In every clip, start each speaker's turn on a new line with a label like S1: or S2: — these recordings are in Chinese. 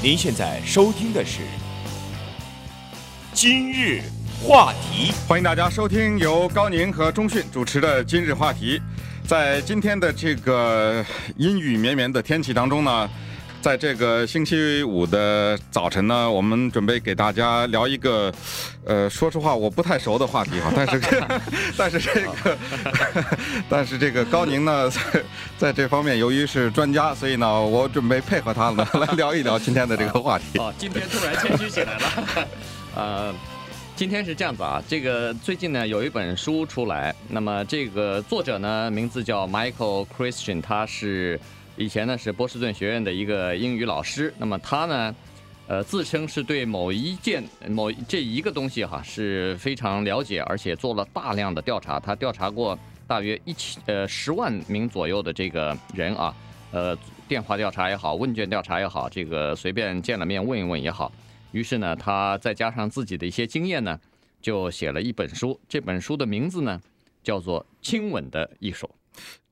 S1: 您现在收听的是《今日话题》，
S2: 欢迎大家收听由高宁和钟迅主持的《今日话题》。在今天的这个阴雨绵绵的天气当中呢，在这个星期五的早晨呢，我们准备给大家聊一个，呃，说实话我不太熟的话题哈，但是，但是这个，但是这个高宁呢，在在这方面由于是专家，所以呢，我准备配合他呢来聊一聊今天的这个话题。
S3: 哦，今天突然谦虚起来了，呃，今天是这样子啊，这个最近呢有一本书出来，那么这个作者呢名字叫 Michael Christian，他是。以前呢是波士顿学院的一个英语老师，那么他呢，呃，自称是对某一件某这一个东西哈是非常了解，而且做了大量的调查。他调查过大约一千呃十万名左右的这个人啊，呃，电话调查也好，问卷调查也好，这个随便见了面问一问也好。于是呢，他再加上自己的一些经验呢，就写了一本书。这本书的名字呢，叫做《亲吻的艺术》。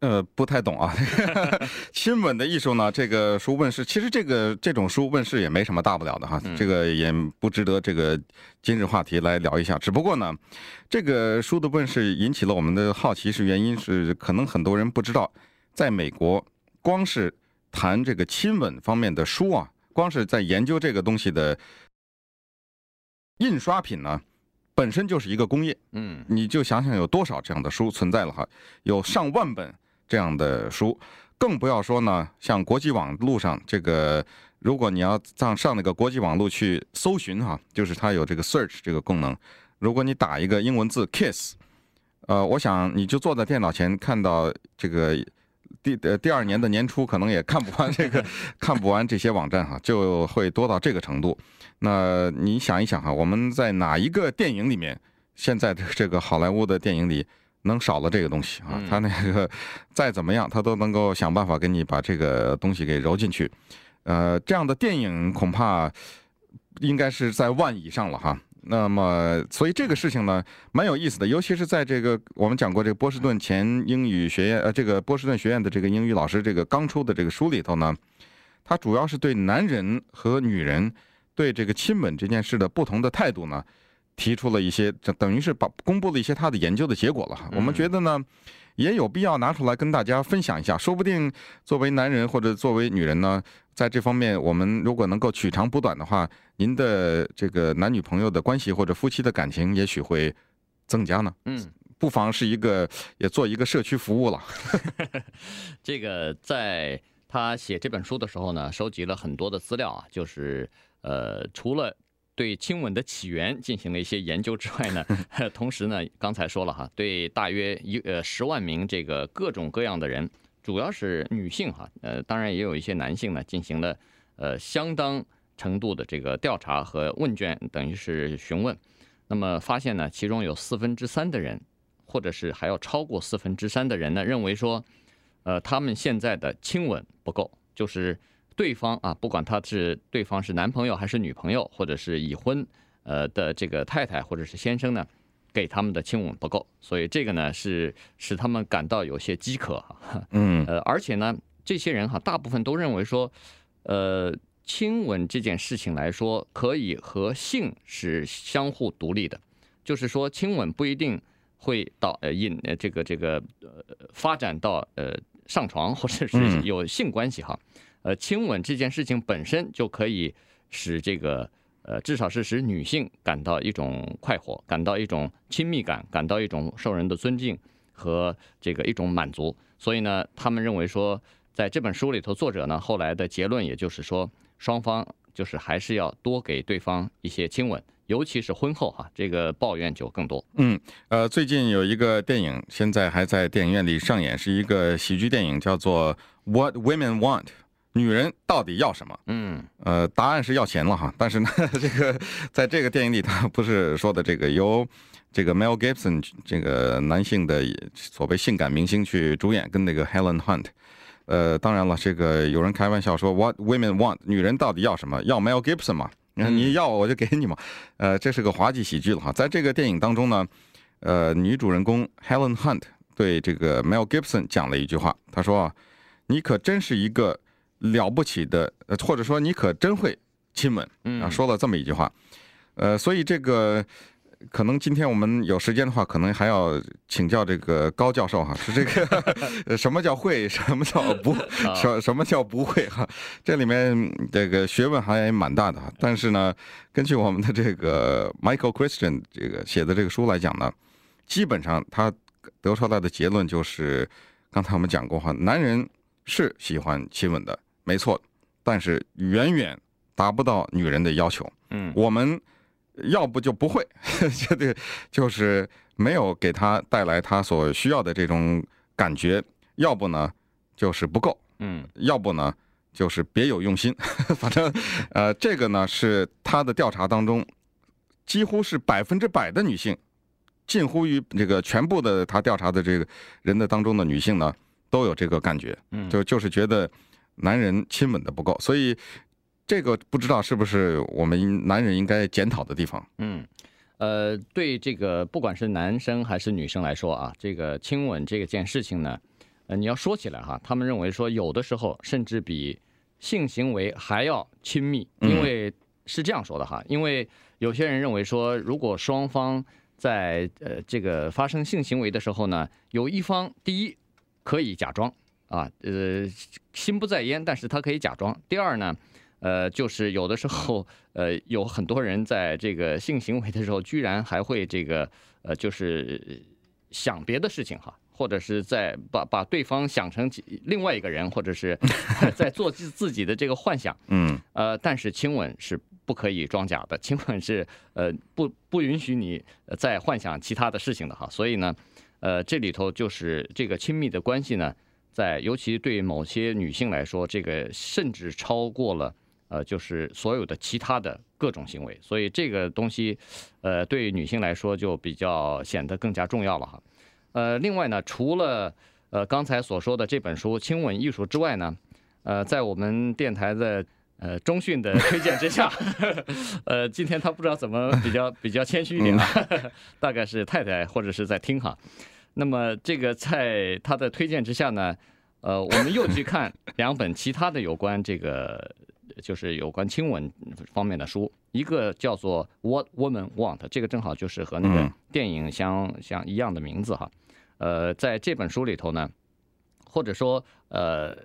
S2: 呃，不太懂啊。亲吻的艺术呢？这个书问世，其实这个这种书问世也没什么大不了的哈，这个也不值得这个今日话题来聊一下。只不过呢，这个书的问世引起了我们的好奇，是原因是可能很多人不知道，在美国，光是谈这个亲吻方面的书啊，光是在研究这个东西的印刷品呢。本身就是一个工业，嗯，你就想想有多少这样的书存在了哈，有上万本这样的书，更不要说呢，像国际网路上这个，如果你要上上那个国际网络去搜寻哈，就是它有这个 search 这个功能，如果你打一个英文字 kiss，呃，我想你就坐在电脑前看到这个第呃第二年的年初可能也看不完这个 看不完这些网站哈，就会多到这个程度。那你想一想哈，我们在哪一个电影里面，现在的这个好莱坞的电影里能少了这个东西啊？他那个 再怎么样，他都能够想办法给你把这个东西给揉进去。呃，这样的电影恐怕应该是在万以上了哈。那么，所以这个事情呢，蛮有意思的，尤其是在这个我们讲过这个波士顿前英语学院呃，这个波士顿学院的这个英语老师这个刚出的这个书里头呢，他主要是对男人和女人。对这个亲吻这件事的不同的态度呢，提出了一些，等于是把公布了一些他的研究的结果了。我们觉得呢，也有必要拿出来跟大家分享一下，说不定作为男人或者作为女人呢，在这方面我们如果能够取长补短的话，您的这个男女朋友的关系或者夫妻的感情也许会增加呢。嗯，不妨是一个也做一个社区服务了。
S3: 这个在他写这本书的时候呢，收集了很多的资料啊，就是。呃，除了对亲吻的起源进行了一些研究之外呢，同时呢，刚才说了哈，对大约一呃十万名这个各种各样的人，主要是女性哈，呃，当然也有一些男性呢，进行了呃相当程度的这个调查和问卷，等于是询问，那么发现呢，其中有四分之三的人，或者是还要超过四分之三的人呢，认为说，呃，他们现在的亲吻不够，就是。对方啊，不管他是对方是男朋友还是女朋友，或者是已婚呃的这个太太或者是先生呢，给他们的亲吻不够，所以这个呢是使他们感到有些饥渴哈。嗯，呃，而且呢，这些人哈，大部分都认为说，呃，亲吻这件事情来说，可以和性是相互独立的，就是说亲吻不一定会到呃引呃这个这个呃发展到呃上床或者是有性关系哈。呃，亲吻这件事情本身就可以使这个呃，至少是使女性感到一种快活，感到一种亲密感，感到一种受人的尊敬和这个一种满足。所以呢，他们认为说，在这本书里头，作者呢后来的结论也就是说，双方就是还是要多给对方一些亲吻，尤其是婚后哈，这个抱怨就更多。
S2: 嗯，呃，最近有一个电影现在还在电影院里上演，是一个喜剧电影，叫做《What Women Want》。女人到底要什么？嗯，呃，答案是要钱了哈。但是呢，这个在这个电影里，他不是说的这个由这个 Mel Gibson 这个男性的所谓性感明星去主演，跟那个 Helen Hunt。呃，当然了，这个有人开玩笑说 What women want？女人到底要什么？要 Mel Gibson 嘛？你要我就给你嘛。呃，这是个滑稽喜剧了哈。在这个电影当中呢，呃，女主人公 Helen Hunt 对这个 Mel Gibson 讲了一句话，她说：“你可真是一个。”了不起的，呃，或者说你可真会亲吻
S3: 嗯
S2: 啊，说了这么一句话，呃，所以这个。可能今天我们有时间的话，可能还要请教这个高教授哈，是这个 什么叫会，什么叫不，什什么叫不会哈？这里面这个学问还蛮大的哈。但是呢，根据我们的这个 Michael Christian 这个写的这个书来讲呢，基本上他得出来的结论就是，刚才我们讲过哈，男人是喜欢亲吻的，没错，但是远远达不到女人的要求。
S3: 嗯，
S2: 我们。要不就不会，这个就是没有给他带来他所需要的这种感觉；要不呢，就是不够，
S3: 嗯；
S2: 要不呢，就是别有用心。反正，呃，这个呢是他的调查当中，几乎是百分之百的女性，近乎于这个全部的他调查的这个人的当中的女性呢，都有这个感觉，
S3: 嗯，
S2: 就就是觉得男人亲吻的不够，所以。这个不知道是不是我们男人应该检讨的地方？
S3: 嗯，呃，对这个不管是男生还是女生来说啊，这个亲吻这个件事情呢，呃，你要说起来哈，他们认为说有的时候甚至比性行为还要亲密，因为是这样说的哈，因为有些人认为说，如果双方在呃这个发生性行为的时候呢，有一方第一可以假装啊，呃，心不在焉，但是他可以假装；第二呢。呃，就是有的时候，呃，有很多人在这个性行为的时候，居然还会这个，呃，就是想别的事情哈，或者是在把把对方想成另外一个人，或者是 在做自自己的这个幻想。
S2: 嗯，
S3: 呃，但是亲吻是不可以装假的，亲吻是呃不不允许你再幻想其他的事情的哈。所以呢，呃，这里头就是这个亲密的关系呢，在尤其对某些女性来说，这个甚至超过了。呃，就是所有的其他的各种行为，所以这个东西，呃，对女性来说就比较显得更加重要了哈。呃，另外呢，除了呃刚才所说的这本书《亲吻艺术》之外呢，呃，在我们电台的呃中讯的推荐之下，呃，今天他不知道怎么比较比较谦虚一点，大概是太太或者是在听哈。那么这个在他的推荐之下呢，呃，我们又去看 两本其他的有关这个。就是有关亲吻方面的书，一个叫做《What Women Want》，这个正好就是和那个电影相相一样的名字哈。呃，在这本书里头呢，或者说呃，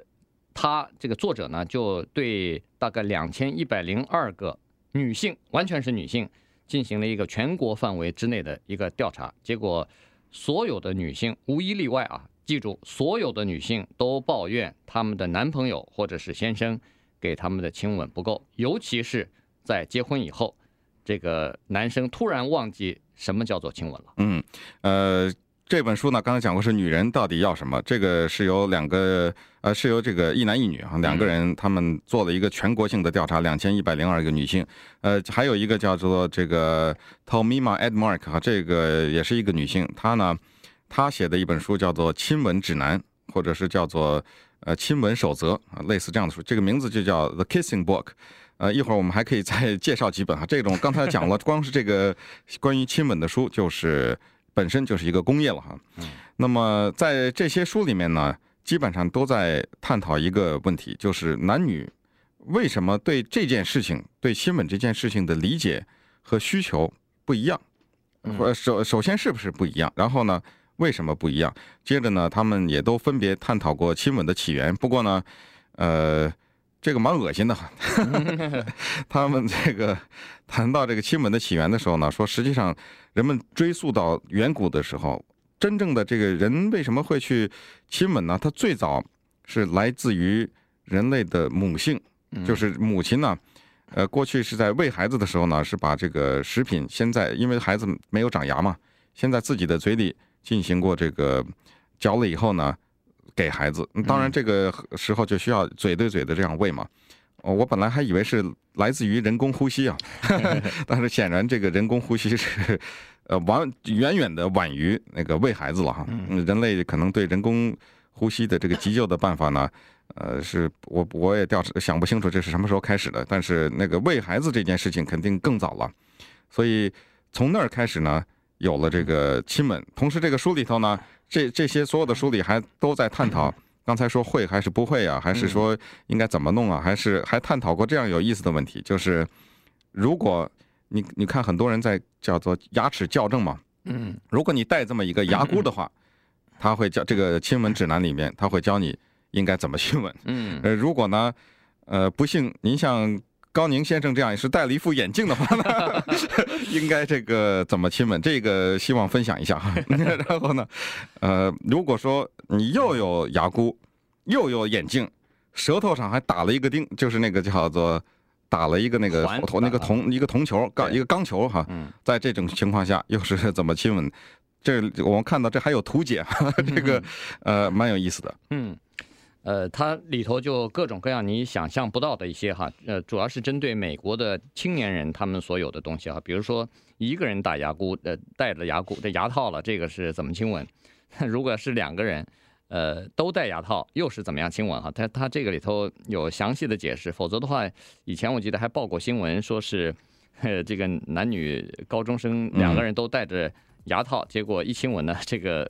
S3: 他这个作者呢，就对大概两千一百零二个女性，完全是女性，进行了一个全国范围之内的一个调查，结果所有的女性无一例外啊，记住，所有的女性都抱怨她们的男朋友或者是先生。给他们的亲吻不够，尤其是在结婚以后，这个男生突然忘记什么叫做亲吻了。
S2: 嗯，呃，这本书呢，刚才讲过是女人到底要什么，这个是由两个呃，是由这个一男一女啊两个人他们做了一个全国性的调查，两千一百零二个女性，呃，还有一个叫做这个 Tomima Edmark 哈，这个也是一个女性，她呢，她写的一本书叫做《亲吻指南》，或者是叫做。呃，亲吻守则啊，类似这样的书，这个名字就叫《The Kissing Book》。呃，一会儿我们还可以再 介绍几本哈。这种刚才讲了，光是这个关于亲吻的书，就是本身就是一个工业了哈。那么在这些书里面呢，基本上都在探讨一个问题，就是男女为什么对这件事情、对亲吻这件事情的理解和需求不一样？呃，首首先是不是不一样？然后呢？为什么不一样？接着呢，他们也都分别探讨过亲吻的起源。不过呢，呃，这个蛮恶心的哈。他们这个谈到这个亲吻的起源的时候呢，说实际上人们追溯到远古的时候，真正的这个人为什么会去亲吻呢？他最早是来自于人类的母性，就是母亲呢，呃，过去是在喂孩子的时候呢，是把这个食品先在，因为孩子没有长牙嘛，先在自己的嘴里。进行过这个嚼了以后呢，给孩子。当然这个时候就需要嘴对嘴的这样喂嘛。哦，我本来还以为是来自于人工呼吸啊，但是显然这个人工呼吸是 呃晚远远的晚于那个喂孩子了哈。人类可能对人工呼吸的这个急救的办法呢，呃，是我我也调查想不清楚这是什么时候开始的，但是那个喂孩子这件事情肯定更早了。所以从那儿开始呢。有了这个亲吻，同时这个书里头呢，这这些所有的书里还都在探讨 刚才说会还是不会啊？还是说应该怎么弄啊？还是还探讨过这样有意思的问题，就是如果你你看很多人在叫做牙齿矫正嘛，
S3: 嗯，
S2: 如果你带这么一个牙箍的话，他会教这个亲吻指南里面他会教你应该怎么亲吻。
S3: 嗯，
S2: 呃，如果呢，呃，不幸您像高宁先生这样也是戴了一副眼镜的话呢，应该这个怎么亲吻？这个希望分享一下哈。然后呢，呃，如果说你又有牙箍，又有眼镜，舌头上还打了一个钉，就是那个叫做打了一个那个头那个铜一个铜球钢一个钢球哈。在这种情况下，又是怎么亲吻？这我们看到这还有图解，这个呃蛮有意思的。
S3: 嗯。呃，它里头就各种各样你想象不到的一些哈，呃，主要是针对美国的青年人他们所有的东西哈，比如说一个人打牙箍，呃，戴着牙箍这牙套了，这个是怎么亲吻？如果是两个人，呃，都戴牙套，又是怎么样亲吻哈？它它这个里头有详细的解释，否则的话，以前我记得还报过新闻，说是，呃，这个男女高中生两个人都戴着牙套，结果一亲吻呢，这个。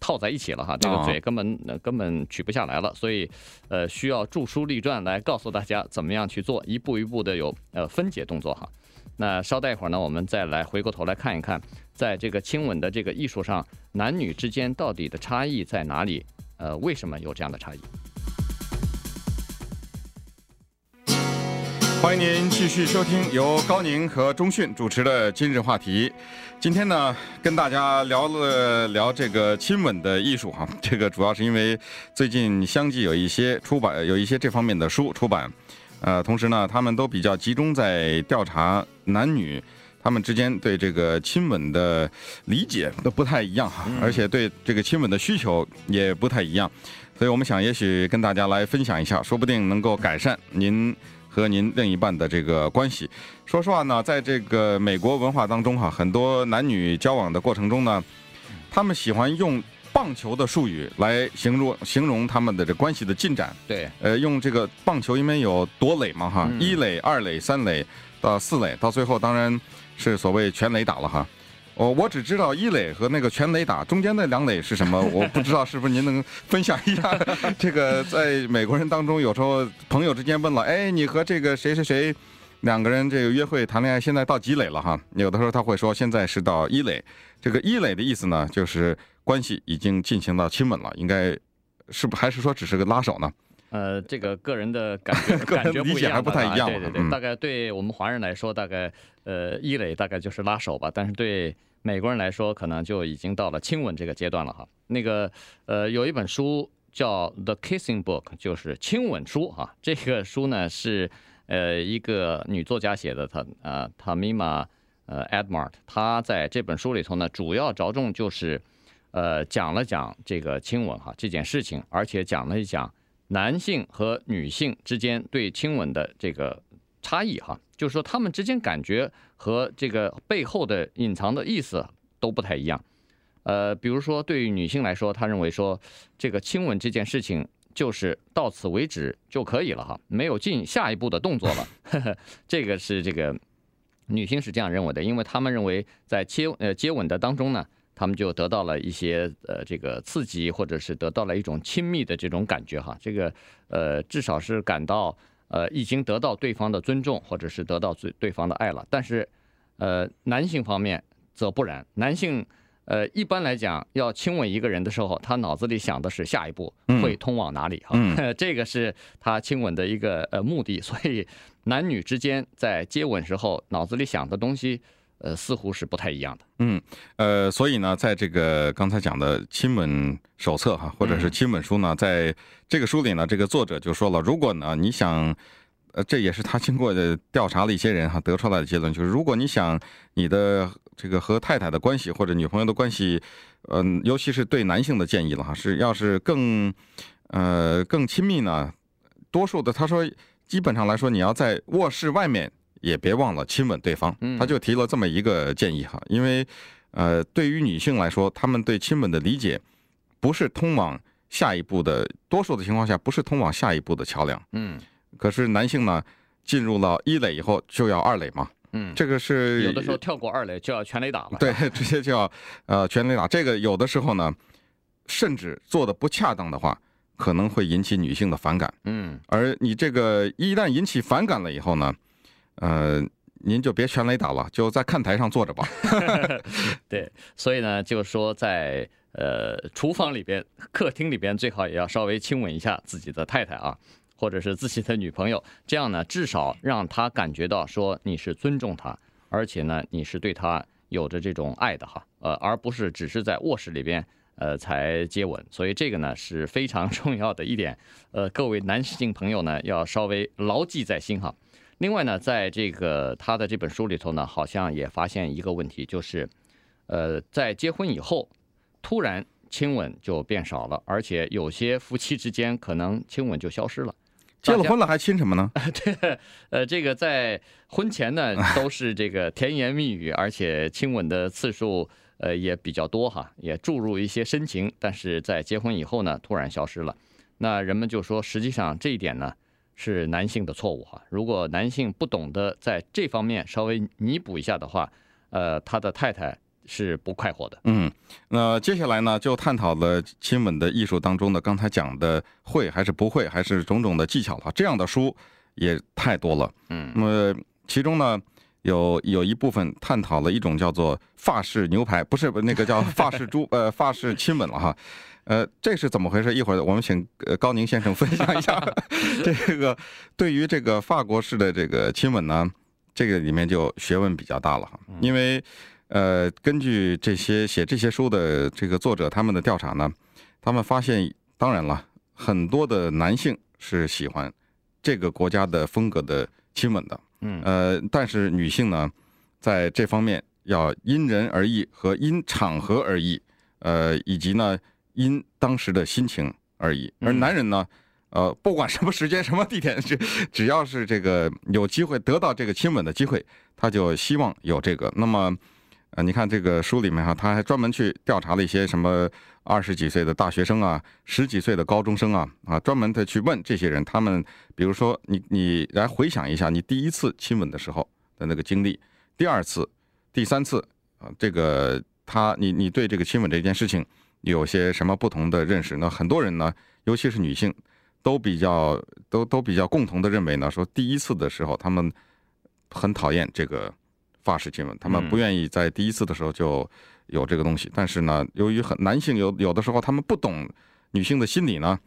S3: 套在一起了哈，这个嘴根本根本取不下来了，所以，呃，需要著书立传来告诉大家怎么样去做，一步一步的有呃分解动作哈。那稍待一会儿呢，我们再来回过头来看一看，在这个亲吻的这个艺术上，男女之间到底的差异在哪里？呃，为什么有这样的差异？
S2: 欢迎您继续收听由高宁和钟迅主持的今日话题。今天呢，跟大家聊了聊这个亲吻的艺术哈。这个主要是因为最近相继有一些出版，有一些这方面的书出版。呃，同时呢，他们都比较集中在调查男女他们之间对这个亲吻的理解都不太一样哈，而且对这个亲吻的需求也不太一样。所以我们想，也许跟大家来分享一下，说不定能够改善您。和您另一半的这个关系，说实话呢，在这个美国文化当中哈，很多男女交往的过程中呢，他们喜欢用棒球的术语来形容形容他们的这关系的进展。
S3: 对，
S2: 呃，用这个棒球因为有夺垒嘛哈，一垒、二垒、三垒到四垒，到最后当然是所谓全垒打了哈。我我只知道一垒和那个全垒打中间那两垒是什么，我不知道是不是您能分享一下？这个在美国人当中，有时候朋友之间问了，哎，你和这个谁谁谁两个人这个约会谈恋爱，现在到几垒了哈？有的时候他会说现在是到一垒。这个一垒的意思呢，就是关系已经进行到亲吻了，应该是不还是说只是个拉手呢？
S3: 呃，这个个人的感觉 感觉不一样，
S2: 还不太一样。
S3: 对对对，大概对我们华人来说，大概呃一垒大概就是拉手吧，但是对美国人来说，可能就已经到了亲吻这个阶段了哈。那个呃有一本书叫《The Kissing Book》，就是亲吻书哈。这个书呢是呃一个女作家写的，她啊 Tamima 呃 Edmart，她在这本书里头呢，主要着重就是呃讲了讲这个亲吻哈这件事情，而且讲了一讲。男性和女性之间对亲吻的这个差异，哈，就是说他们之间感觉和这个背后的隐藏的意思都不太一样。呃，比如说对于女性来说，她认为说这个亲吻这件事情就是到此为止就可以了，哈，没有进下一步的动作了。呵呵，这个是这个女性是这样认为的，因为她们认为在接呃接吻的当中呢。他们就得到了一些呃这个刺激，或者是得到了一种亲密的这种感觉哈，这个呃至少是感到呃已经得到对方的尊重，或者是得到对对方的爱了。但是呃男性方面则不然，男性呃一般来讲要亲吻一个人的时候，他脑子里想的是下一步会通往哪里哈，嗯、这个是他亲吻的一个呃目的。所以男女之间在接吻时候脑子里想的东西。呃，似乎是不太一样的。
S2: 嗯，呃，所以呢，在这个刚才讲的亲吻手册哈，或者是亲吻书呢，在这个书里呢，这个作者就说了，如果呢你想，呃，这也是他经过的调查了一些人哈，得出来的结论就是，如果你想你的这个和太太的关系或者女朋友的关系，嗯、呃，尤其是对男性的建议了哈，是要是更，呃，更亲密呢，多数的他说，基本上来说，你要在卧室外面。也别忘了亲吻对方，他就提了这么一个建议哈，因为，呃，对于女性来说，她们对亲吻的理解，不是通往下一步的，多数的情况下不是通往下一步的桥梁，
S3: 嗯，
S2: 可是男性呢，进入了一垒以后就要二垒嘛，
S3: 嗯，
S2: 这个是
S3: 有的时候跳过二垒就要全垒打了，
S2: 对，直接就要呃全垒打，这个有的时候呢，甚至做的不恰当的话，可能会引起女性的反感。
S3: 嗯，
S2: 而你这个一旦引起反感了以后呢，呃，您就别全雷打了，就在看台上坐着吧。
S3: 对，所以呢，就是说在呃厨房里边、客厅里边，最好也要稍微亲吻一下自己的太太啊，或者是自己的女朋友，这样呢，至少让她感觉到说你是尊重她，而且呢，你是对她有着这种爱的哈，呃，而不是只是在卧室里边。呃，才接吻，所以这个呢是非常 重要的一点，呃，各位男性朋友呢要稍微牢记在心哈。另外呢，在这个他的这本书里头呢，好像也发现一个问题，就是，呃，在结婚以后，突然亲吻就变少了，而且有些夫妻之间可能亲吻就消失了。
S2: 结了婚了还亲什么呢？
S3: 对，呃，这个在婚前呢都是这个甜言蜜语，而且亲吻的次数。呃，也比较多哈，也注入一些深情，但是在结婚以后呢，突然消失了。那人们就说，实际上这一点呢是男性的错误哈。如果男性不懂得在这方面稍微弥补一下的话，呃，他的太太是不快活的。
S2: 嗯，那接下来呢，就探讨了亲吻的艺术当中的刚才讲的会还是不会，还是种种的技巧了。这样的书也太多了。
S3: 嗯，
S2: 那么其中呢，有有一部分探讨了一种叫做法式牛排，不是那个叫法式猪，呃，法式亲吻了哈，呃，这是怎么回事？一会儿我们请呃高宁先生分享一下。这个对于这个法国式的这个亲吻呢，这个里面就学问比较大了哈，因为呃，根据这些写这些书的这个作者他们的调查呢，他们发现，当然了，很多的男性是喜欢这个国家的风格的亲吻的。
S3: 嗯，
S2: 呃，但是女性呢，在这方面要因人而异和因场合而异，呃，以及呢因当时的心情而异。而男人呢，呃，不管什么时间、什么地点，只只要是这个有机会得到这个亲吻的机会，他就希望有这个。那么，呃，你看这个书里面哈，他还专门去调查了一些什么二十几岁的大学生啊，十几岁的高中生啊，啊，专门的去问这些人，他们。比如说，你你来回想一下，你第一次亲吻的时候的那个经历，第二次、第三次啊，这个他你你对这个亲吻这件事情有些什么不同的认识？那很多人呢，尤其是女性，都比较都都比较共同的认为呢，说第一次的时候他们很讨厌这个法式亲吻，他们不愿意在第一次的时候就有这个东西。但是呢，由于很男性有有的时候他们不懂女性的心理呢，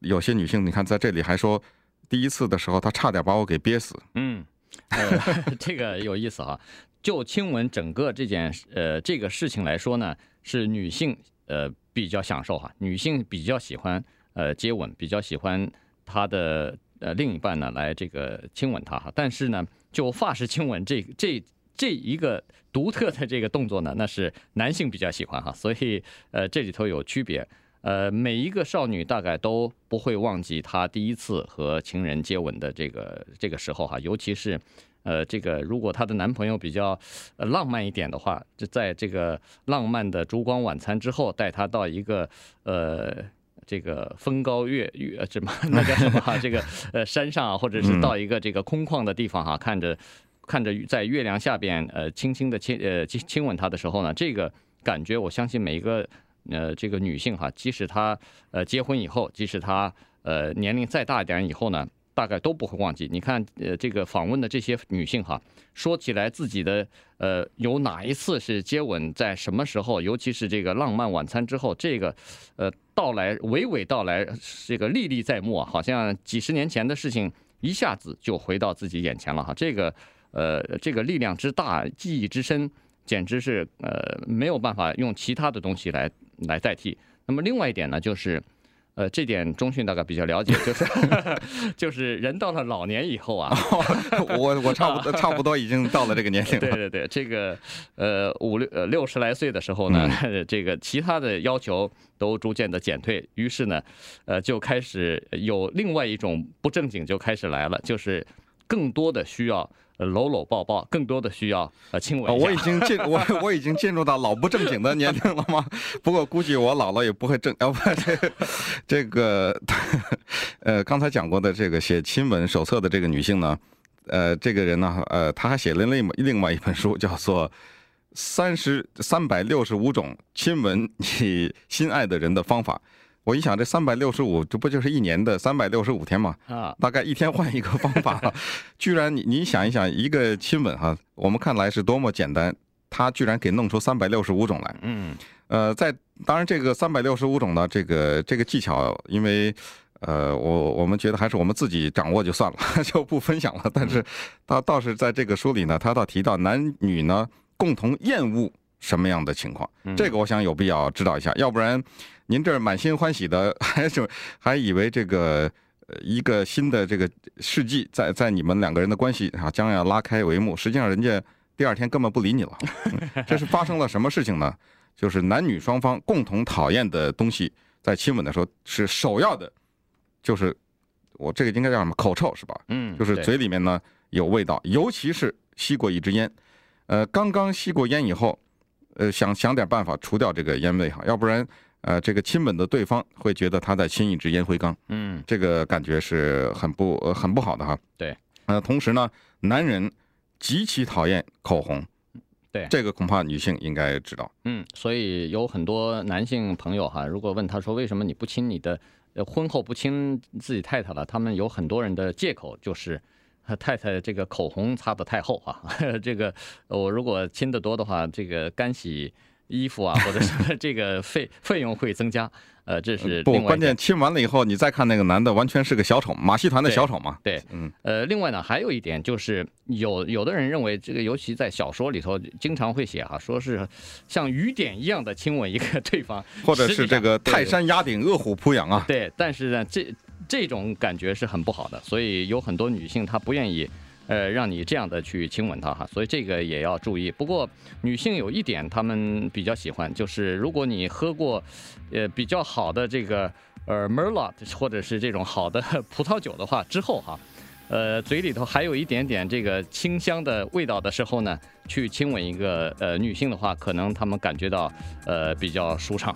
S2: 有些女性你看在这里还说。第一次的时候，他差点把我给憋死。
S3: 嗯，呃，这个有意思哈。就亲吻整个这件呃这个事情来说呢，是女性呃比较享受哈，女性比较喜欢呃接吻，比较喜欢她的呃另一半呢来这个亲吻她哈。但是呢，就发式亲吻这这这一个独特的这个动作呢，那是男性比较喜欢哈。所以呃这里头有区别。呃，每一个少女大概都不会忘记她第一次和情人接吻的这个这个时候哈，尤其是，呃，这个如果她的男朋友比较浪漫一点的话，就在这个浪漫的烛光晚餐之后，带她到一个呃这个风高月月什么那叫什么哈，这个呃山上啊，或者是到一个这个空旷的地方哈，看着看着在月亮下边呃轻轻的亲呃亲亲吻她的时候呢，这个感觉我相信每一个。呃，这个女性哈，即使她呃结婚以后，即使她呃年龄再大一点以后呢，大概都不会忘记。你看，呃，这个访问的这些女性哈，说起来自己的呃有哪一次是接吻，在什么时候，尤其是这个浪漫晚餐之后，这个呃到来娓娓道来，这个历历在目啊，好像几十年前的事情一下子就回到自己眼前了哈。这个呃这个力量之大，记忆之深，简直是呃没有办法用其他的东西来。来代替。那么另外一点呢，就是，呃，这点中迅大概比较了解，就是 就是人到了老年以后啊，
S2: 我我差不多 差不多已经到了这个年龄了。
S3: 对对对，这个呃五六呃六十来岁的时候呢，这个其他的要求都逐渐的减退，于是呢，呃就开始有另外一种不正经就开始来了，就是更多的需要。搂搂抱抱，更多的需要呃亲吻。
S2: 我已经进 我我已经进入到老不正经的年龄了吗？不过估计我老了也不会正。要不这个这个 呃刚才讲过的这个写亲吻手册的这个女性呢，呃这个人呢呃她还写了另另外一本书，叫做《三十三百六十五种亲吻你心爱的人的方法》。我一想，这三百六十五，这不就是一年的三百六十五天嘛？
S3: 啊，
S2: 大概一天换一个方法，居然你你想一想，一个亲吻哈，我们看来是多么简单，他居然给弄出三百六十五种来。
S3: 嗯，
S2: 呃，在当然这个三百六十五种呢，这个这个技巧，因为呃，我我们觉得还是我们自己掌握就算了，就不分享了。但是他倒是在这个书里呢，他倒提到男女呢共同厌恶什么样的情况，这个我想有必要知道一下，要不然。您这满心欢喜的，还是还以为这个呃一个新的这个世纪在在你们两个人的关系啊将要拉开帷幕，实际上人家第二天根本不理你了。这是发生了什么事情呢？就是男女双方共同讨厌的东西，在亲吻的时候是首要的，就是我这个应该叫什么？口臭是吧？
S3: 嗯，
S2: 就是嘴里面呢有味道，尤其是吸过一支烟，呃，刚刚吸过烟以后，呃，想想点办法除掉这个烟味哈，要不然。呃，这个亲吻的对方会觉得他在亲一支烟灰缸，
S3: 嗯，
S2: 这个感觉是很不呃很不好的哈。
S3: 对，
S2: 呃，同时呢，男人极其讨厌口红，
S3: 对，
S2: 这个恐怕女性应该知道。
S3: 嗯，所以有很多男性朋友哈，如果问他说为什么你不亲你的呃婚后不亲自己太太了，他们有很多人的借口就是太太这个口红擦得太厚啊，这个我如果亲得多的话，这个干洗。衣服啊，或者是这个费费用会增加，呃，这是
S2: 不关键。亲完了以后，你再看那个男的，完全是个小丑，马戏团的小丑嘛。
S3: 对，嗯，呃，另外呢，还有一点就是，有有的人认为，这个尤其在小说里头经常会写哈，说是像雨点一样的亲吻一个 对方，
S2: 或者是这个泰山压顶，饿虎扑羊啊。
S3: 对，但是呢，这这种感觉是很不好的，所以有很多女性她不愿意。呃，让你这样的去亲吻她哈，所以这个也要注意。不过女性有一点，她们比较喜欢，就是如果你喝过，呃，比较好的这个呃 Merlot 或者是这种好的葡萄酒的话，之后哈，呃，嘴里头还有一点点这个清香的味道的时候呢，去亲吻一个呃女性的话，可能她们感觉到呃比较舒畅。